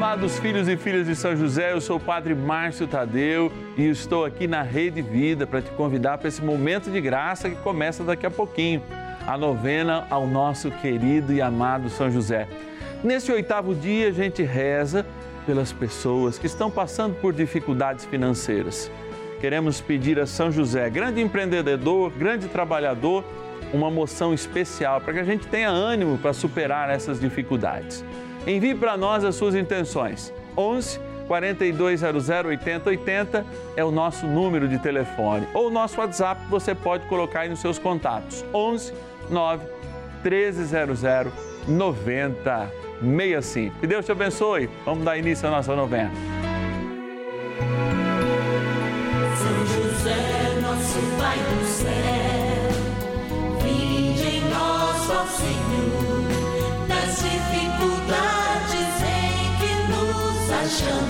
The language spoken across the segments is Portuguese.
amados filhos e filhas de São José, eu sou o Padre Márcio Tadeu e estou aqui na Rede Vida para te convidar para esse momento de graça que começa daqui a pouquinho, a novena ao nosso querido e amado São José. Nesse oitavo dia, a gente reza pelas pessoas que estão passando por dificuldades financeiras. Queremos pedir a São José, grande empreendedor, grande trabalhador, uma moção especial para que a gente tenha ânimo para superar essas dificuldades. Envie para nós as suas intenções. 11 4200 8080 é o nosso número de telefone. Ou o nosso WhatsApp você pode colocar aí nos seus contatos. 11 9 1300 9065. Que Deus te abençoe. Vamos dar início à nossa novena. São José, nosso Pai nos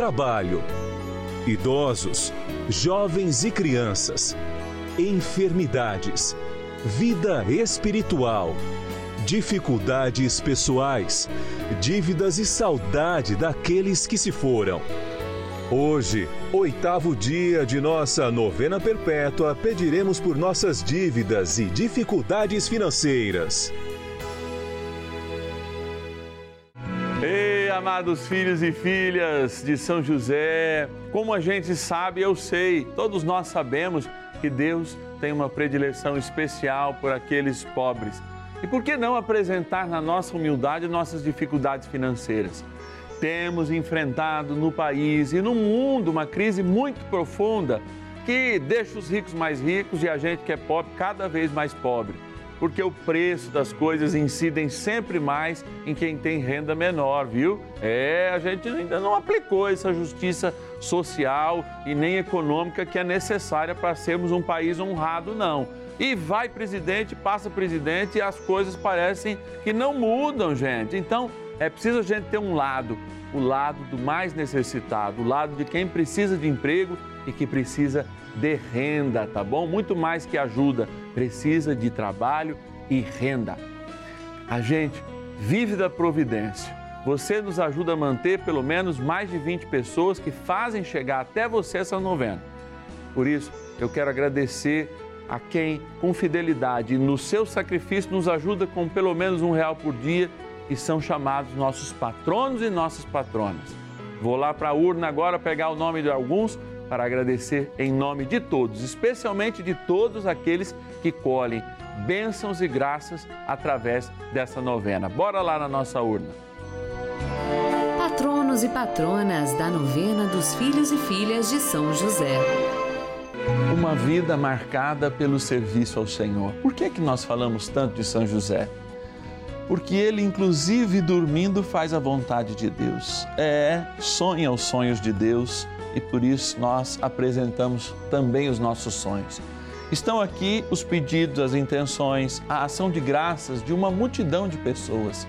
trabalho, idosos, jovens e crianças, enfermidades, vida espiritual, dificuldades pessoais, dívidas e saudade daqueles que se foram. Hoje, oitavo dia de nossa novena perpétua, pediremos por nossas dívidas e dificuldades financeiras. Amados filhos e filhas de São José, como a gente sabe, eu sei, todos nós sabemos que Deus tem uma predileção especial por aqueles pobres. E por que não apresentar na nossa humildade nossas dificuldades financeiras? Temos enfrentado no país e no mundo uma crise muito profunda que deixa os ricos mais ricos e a gente que é pobre cada vez mais pobre porque o preço das coisas incidem sempre mais em quem tem renda menor, viu? É, a gente ainda não aplicou essa justiça social e nem econômica que é necessária para sermos um país honrado, não. E vai presidente, passa presidente e as coisas parecem que não mudam, gente. Então, é preciso a gente ter um lado, o lado do mais necessitado, o lado de quem precisa de emprego e que precisa de renda, tá bom? Muito mais que ajuda, precisa de trabalho e renda. A gente vive da providência. Você nos ajuda a manter pelo menos mais de 20 pessoas que fazem chegar até você essa novena. Por isso, eu quero agradecer a quem, com fidelidade e no seu sacrifício, nos ajuda com pelo menos um real por dia e são chamados nossos patronos e nossas patronas. Vou lá para a urna agora pegar o nome de alguns para agradecer em nome de todos, especialmente de todos aqueles que colhem bênçãos e graças através dessa novena. Bora lá na nossa urna. Patronos e patronas da novena dos filhos e filhas de São José. Uma vida marcada pelo serviço ao Senhor. Por que, que nós falamos tanto de São José? Porque ele, inclusive dormindo, faz a vontade de Deus. É, sonha os sonhos de Deus e por isso nós apresentamos também os nossos sonhos. Estão aqui os pedidos, as intenções, a ação de graças de uma multidão de pessoas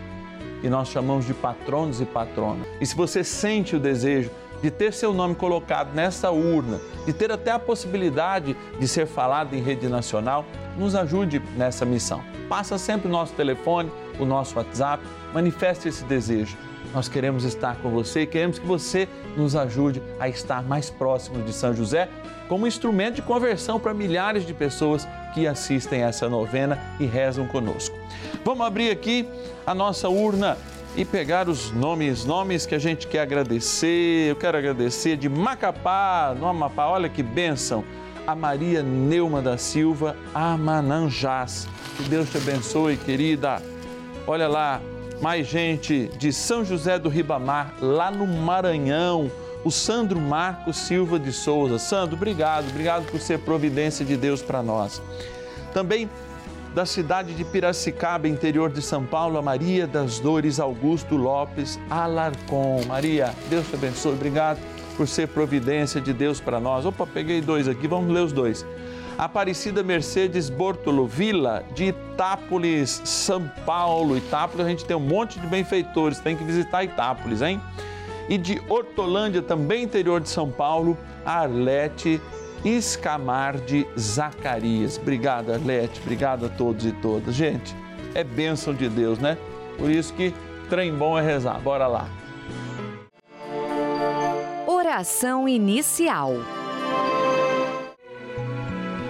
que nós chamamos de patronos e patronas. E se você sente o desejo de ter seu nome colocado nessa urna, de ter até a possibilidade de ser falado em rede nacional, nos ajude nessa missão. Passa sempre o nosso telefone, o nosso WhatsApp, manifeste esse desejo. Nós queremos estar com você e queremos que você nos ajude a estar mais próximo de São José como instrumento de conversão para milhares de pessoas que assistem essa novena e rezam conosco. Vamos abrir aqui a nossa urna e pegar os nomes, nomes que a gente quer agradecer. Eu quero agradecer de Macapá, no Amapá, olha que bênção, a Maria Neuma da Silva Amananjás. Que Deus te abençoe, querida. Olha lá, mais gente de São José do Ribamar, lá no Maranhão, o Sandro Marcos Silva de Souza. Sandro, obrigado, obrigado por ser providência de Deus para nós. Também da cidade de Piracicaba, interior de São Paulo, a Maria das Dores Augusto Lopes Alarcon. Maria, Deus te abençoe, obrigado por ser providência de Deus para nós. Opa, peguei dois aqui, vamos ler os dois. Aparecida Mercedes Bortolo Vila, de Itápolis, São Paulo. Itápolis, a gente tem um monte de benfeitores, tem que visitar Itápolis, hein? E de Hortolândia, também interior de São Paulo, Arlete Escamar de Zacarias. Obrigado, Arlete. Obrigado a todos e todas. Gente, é bênção de Deus, né? Por isso que trem bom é rezar. Bora lá. Oração inicial.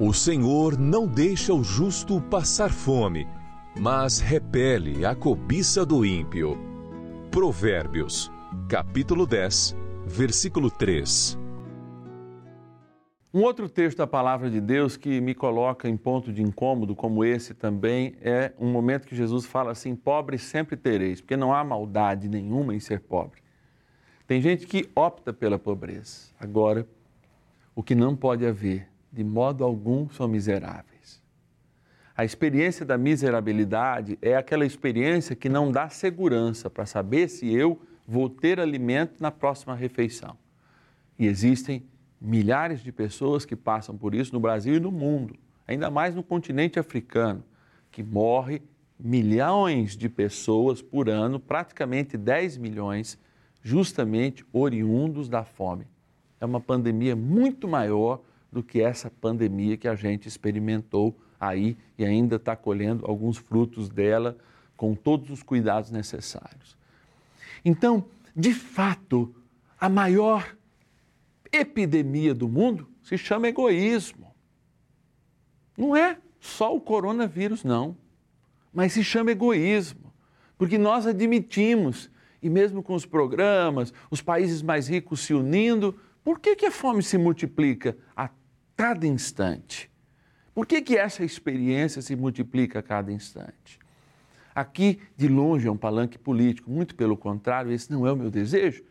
O Senhor não deixa o justo passar fome, mas repele a cobiça do ímpio. Provérbios, capítulo 10, versículo 3. Um outro texto da palavra de Deus que me coloca em ponto de incômodo, como esse também, é um momento que Jesus fala assim: Pobre sempre tereis, porque não há maldade nenhuma em ser pobre. Tem gente que opta pela pobreza. Agora, o que não pode haver, de modo algum, são miseráveis. A experiência da miserabilidade é aquela experiência que não dá segurança para saber se eu vou ter alimento na próxima refeição. E existem milhares de pessoas que passam por isso no Brasil e no mundo, ainda mais no continente africano, que morre milhões de pessoas por ano, praticamente 10 milhões, justamente oriundos da fome. É uma pandemia muito maior do que essa pandemia que a gente experimentou aí e ainda está colhendo alguns frutos dela com todos os cuidados necessários. Então, de fato, a maior epidemia do mundo se chama egoísmo. Não é só o coronavírus, não. Mas se chama egoísmo, porque nós admitimos, e mesmo com os programas, os países mais ricos se unindo, por que, que a fome se multiplica a cada instante? Por que, que essa experiência se multiplica a cada instante? Aqui, de longe, é um palanque político, muito pelo contrário, esse não é o meu desejo,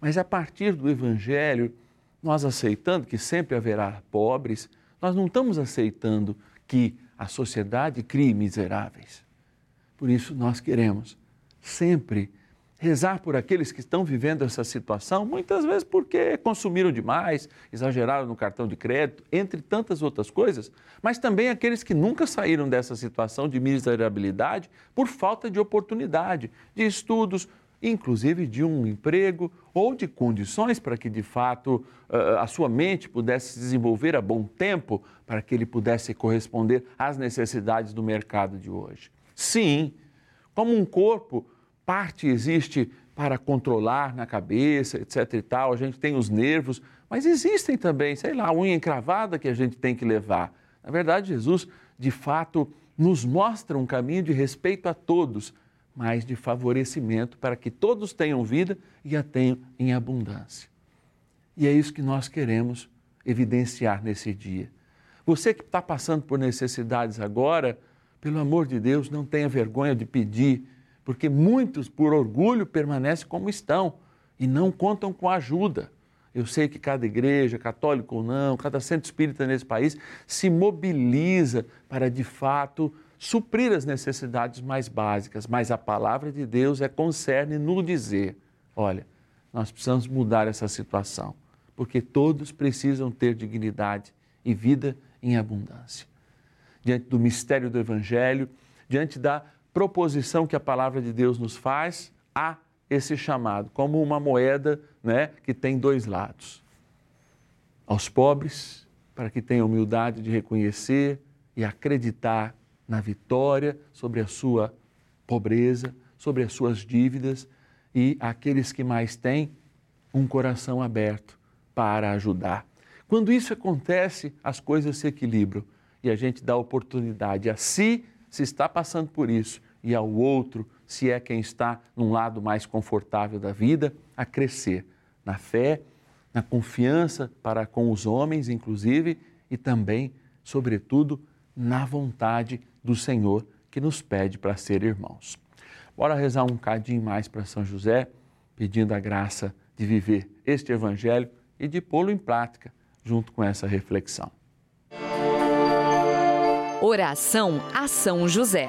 mas a partir do Evangelho, nós aceitando que sempre haverá pobres, nós não estamos aceitando que a sociedade crie miseráveis. Por isso, nós queremos sempre rezar por aqueles que estão vivendo essa situação, muitas vezes porque consumiram demais, exageraram no cartão de crédito, entre tantas outras coisas, mas também aqueles que nunca saíram dessa situação de miserabilidade por falta de oportunidade, de estudos, inclusive de um emprego ou de condições para que de fato a sua mente pudesse se desenvolver a bom tempo para que ele pudesse corresponder às necessidades do mercado de hoje. Sim, como um corpo parte existe para controlar na cabeça, etc e tal, a gente tem os nervos, mas existem também, sei lá, a unha encravada que a gente tem que levar. Na verdade, Jesus, de fato, nos mostra um caminho de respeito a todos, mas de favorecimento para que todos tenham vida e a tenham em abundância. E é isso que nós queremos evidenciar nesse dia. Você que está passando por necessidades agora, pelo amor de Deus, não tenha vergonha de pedir porque muitos, por orgulho, permanecem como estão e não contam com ajuda. Eu sei que cada igreja, católica ou não, cada centro espírita nesse país se mobiliza para, de fato, suprir as necessidades mais básicas, mas a palavra de Deus é concerne no dizer: olha, nós precisamos mudar essa situação, porque todos precisam ter dignidade e vida em abundância. Diante do mistério do Evangelho, diante da proposição que a palavra de Deus nos faz a esse chamado, como uma moeda né, que tem dois lados. Aos pobres, para que tenham humildade de reconhecer e acreditar na vitória sobre a sua pobreza, sobre as suas dívidas, e aqueles que mais têm, um coração aberto para ajudar. Quando isso acontece, as coisas se equilibram e a gente dá oportunidade a si se está passando por isso, e ao outro, se é quem está num lado mais confortável da vida, a crescer na fé, na confiança para com os homens, inclusive, e também, sobretudo, na vontade do Senhor que nos pede para ser irmãos. Bora rezar um cadinho mais para São José, pedindo a graça de viver este Evangelho e de pô-lo em prática junto com essa reflexão. Oração a São José.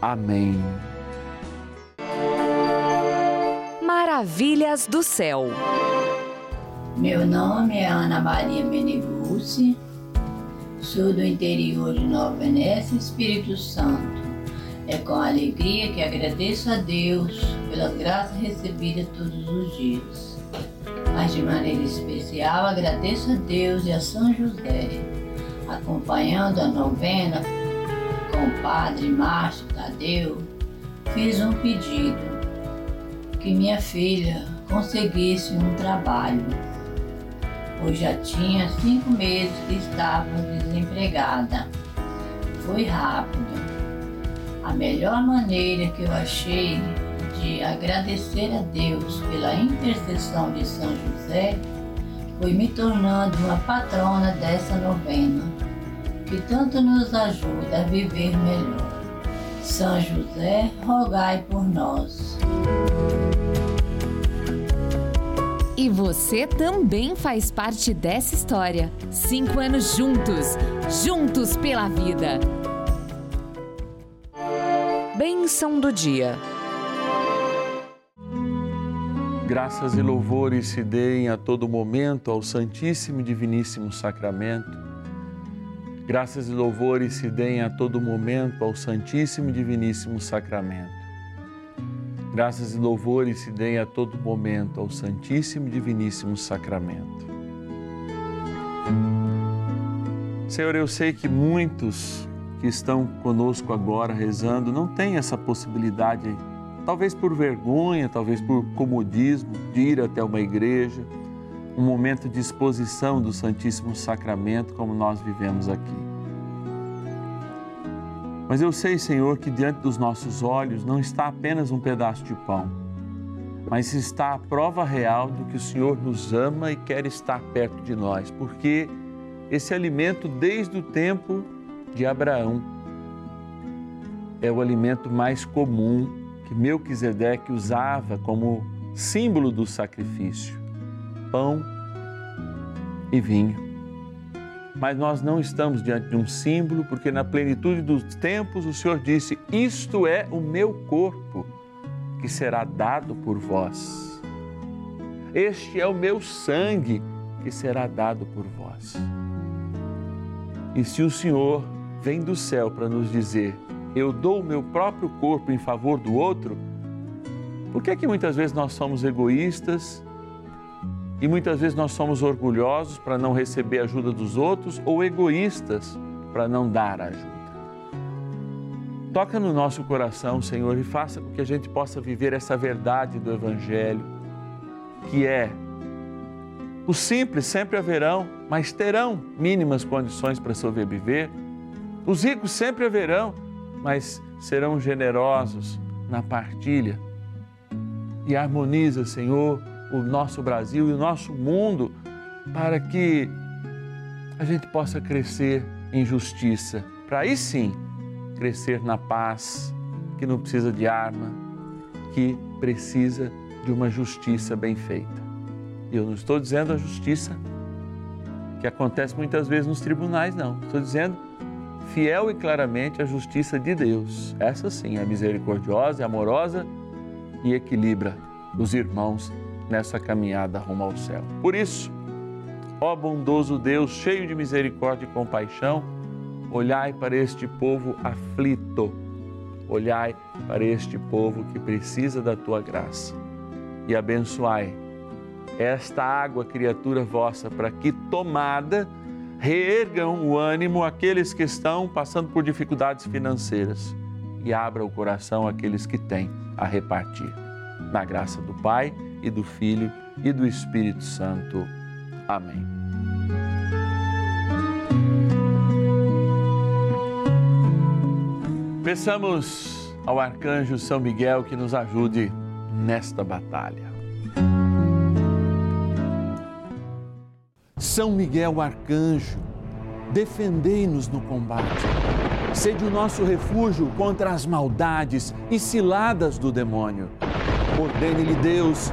Amém. Maravilhas do Céu. Meu nome é Ana Maria Meneguzzi, sou do interior de Nova Venécia, Espírito Santo. É com alegria que agradeço a Deus pelas graças recebidas todos os dias. Mas de maneira especial agradeço a Deus e a São José, acompanhando a novena com o Padre Márcio Tadeu, fiz um pedido que minha filha conseguisse um trabalho pois já tinha cinco meses que estava desempregada. Foi rápido. A melhor maneira que eu achei de agradecer a Deus pela intercessão de São José foi me tornando uma patrona dessa novena, que tanto nos ajuda a viver melhor. São José, rogai por nós. E você também faz parte dessa história. Cinco anos juntos, juntos pela vida. Bênção do dia. Graças e louvores se deem a todo momento ao Santíssimo e Diviníssimo Sacramento. Graças e louvores se deem a todo momento ao Santíssimo e Diviníssimo Sacramento. Graças e louvores se deem a todo momento ao Santíssimo e Diviníssimo Sacramento. Senhor, eu sei que muitos que estão conosco agora rezando não têm essa possibilidade, talvez por vergonha, talvez por comodismo, de ir até uma igreja, um momento de exposição do Santíssimo Sacramento como nós vivemos aqui. Mas eu sei, Senhor, que diante dos nossos olhos não está apenas um pedaço de pão, mas está a prova real do que o Senhor nos ama e quer estar perto de nós, porque esse alimento, desde o tempo de Abraão, é o alimento mais comum que Melquisedeque usava como símbolo do sacrifício: pão e vinho mas nós não estamos diante de um símbolo, porque na plenitude dos tempos o Senhor disse: Isto é o meu corpo que será dado por vós. Este é o meu sangue que será dado por vós. E se o Senhor vem do céu para nos dizer: Eu dou o meu próprio corpo em favor do outro, por que é que muitas vezes nós somos egoístas? E muitas vezes nós somos orgulhosos para não receber a ajuda dos outros ou egoístas para não dar ajuda. Toca no nosso coração, Senhor, e faça com que a gente possa viver essa verdade do Evangelho, que é: os simples sempre haverão, mas terão mínimas condições para sobreviver. Os ricos sempre haverão, mas serão generosos na partilha. E harmoniza, Senhor, o nosso Brasil e o nosso mundo para que a gente possa crescer em justiça, para aí sim crescer na paz, que não precisa de arma, que precisa de uma justiça bem feita. E eu não estou dizendo a justiça que acontece muitas vezes nos tribunais, não. Estou dizendo fiel e claramente a justiça de Deus. Essa sim é misericordiosa, é amorosa e equilibra os irmãos nessa caminhada rumo ao céu. Por isso, ó bondoso Deus, cheio de misericórdia e compaixão, olhai para este povo aflito, olhai para este povo que precisa da tua graça e abençoai esta água, criatura vossa, para que tomada reergam o ânimo aqueles que estão passando por dificuldades financeiras e abra o coração àqueles que têm a repartir. Na graça do Pai e do Filho e do Espírito Santo. Amém. Peçamos ao arcanjo São Miguel que nos ajude nesta batalha. São Miguel arcanjo, defendei-nos no combate. Sede o nosso refúgio contra as maldades e ciladas do demônio. Ordene-lhe Deus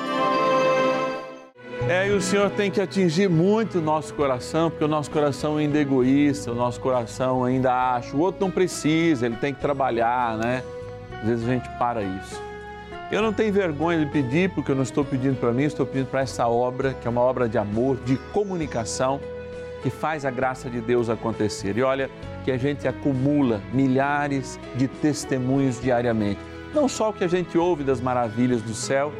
É, e o Senhor tem que atingir muito o nosso coração, porque o nosso coração ainda é egoísta, o nosso coração ainda acha, o outro não precisa, ele tem que trabalhar, né? Às vezes a gente para isso. Eu não tenho vergonha de pedir, porque eu não estou pedindo para mim, estou pedindo para essa obra, que é uma obra de amor, de comunicação, que faz a graça de Deus acontecer. E olha que a gente acumula milhares de testemunhos diariamente. Não só o que a gente ouve das maravilhas do céu,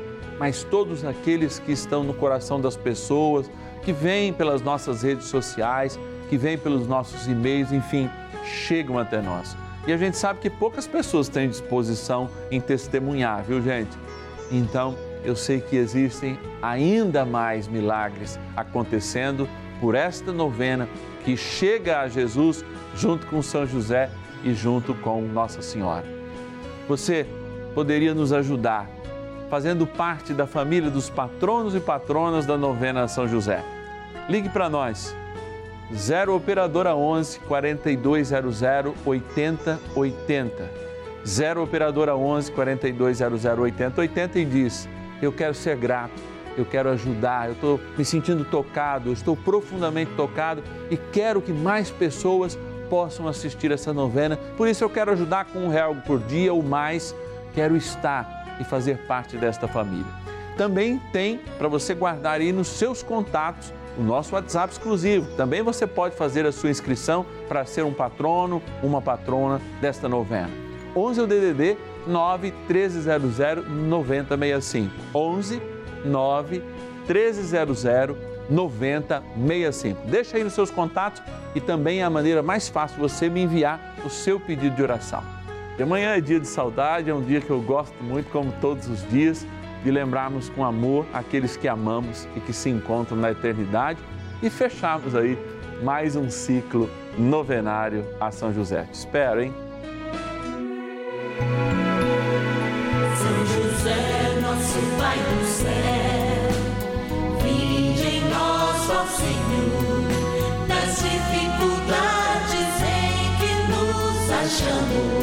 mas todos aqueles que estão no coração das pessoas, que vêm pelas nossas redes sociais, que vêm pelos nossos e-mails, enfim, chegam até nós. E a gente sabe que poucas pessoas têm disposição em testemunhar, viu, gente? Então, eu sei que existem ainda mais milagres acontecendo por esta novena que chega a Jesus junto com São José e junto com Nossa Senhora. Você poderia nos ajudar fazendo parte da família dos patronos e patronas da novena São José. Ligue para nós. 0 operadora 11 4200 8080. 0 operadora 11 4200 8080 e diz: "Eu quero ser grato, eu quero ajudar, eu estou me sentindo tocado, eu estou profundamente tocado e quero que mais pessoas possam assistir essa novena. Por isso eu quero ajudar com um real por dia ou mais. Quero estar e fazer parte desta família. Também tem para você guardar aí nos seus contatos o nosso WhatsApp exclusivo. Também você pode fazer a sua inscrição para ser um patrono, uma patrona desta novena. 11 é o DDD 9 1300 9065. 11 9 1300 9065. Deixa aí nos seus contatos e também é a maneira mais fácil você me enviar o seu pedido de oração. E amanhã é dia de saudade, é um dia que eu gosto muito, como todos os dias, de lembrarmos com amor aqueles que amamos e que se encontram na eternidade e fecharmos aí mais um ciclo novenário a São José. Te espero, hein? São José, nosso Pai do céu, em Senhor, das dificuldades em que nos achamos.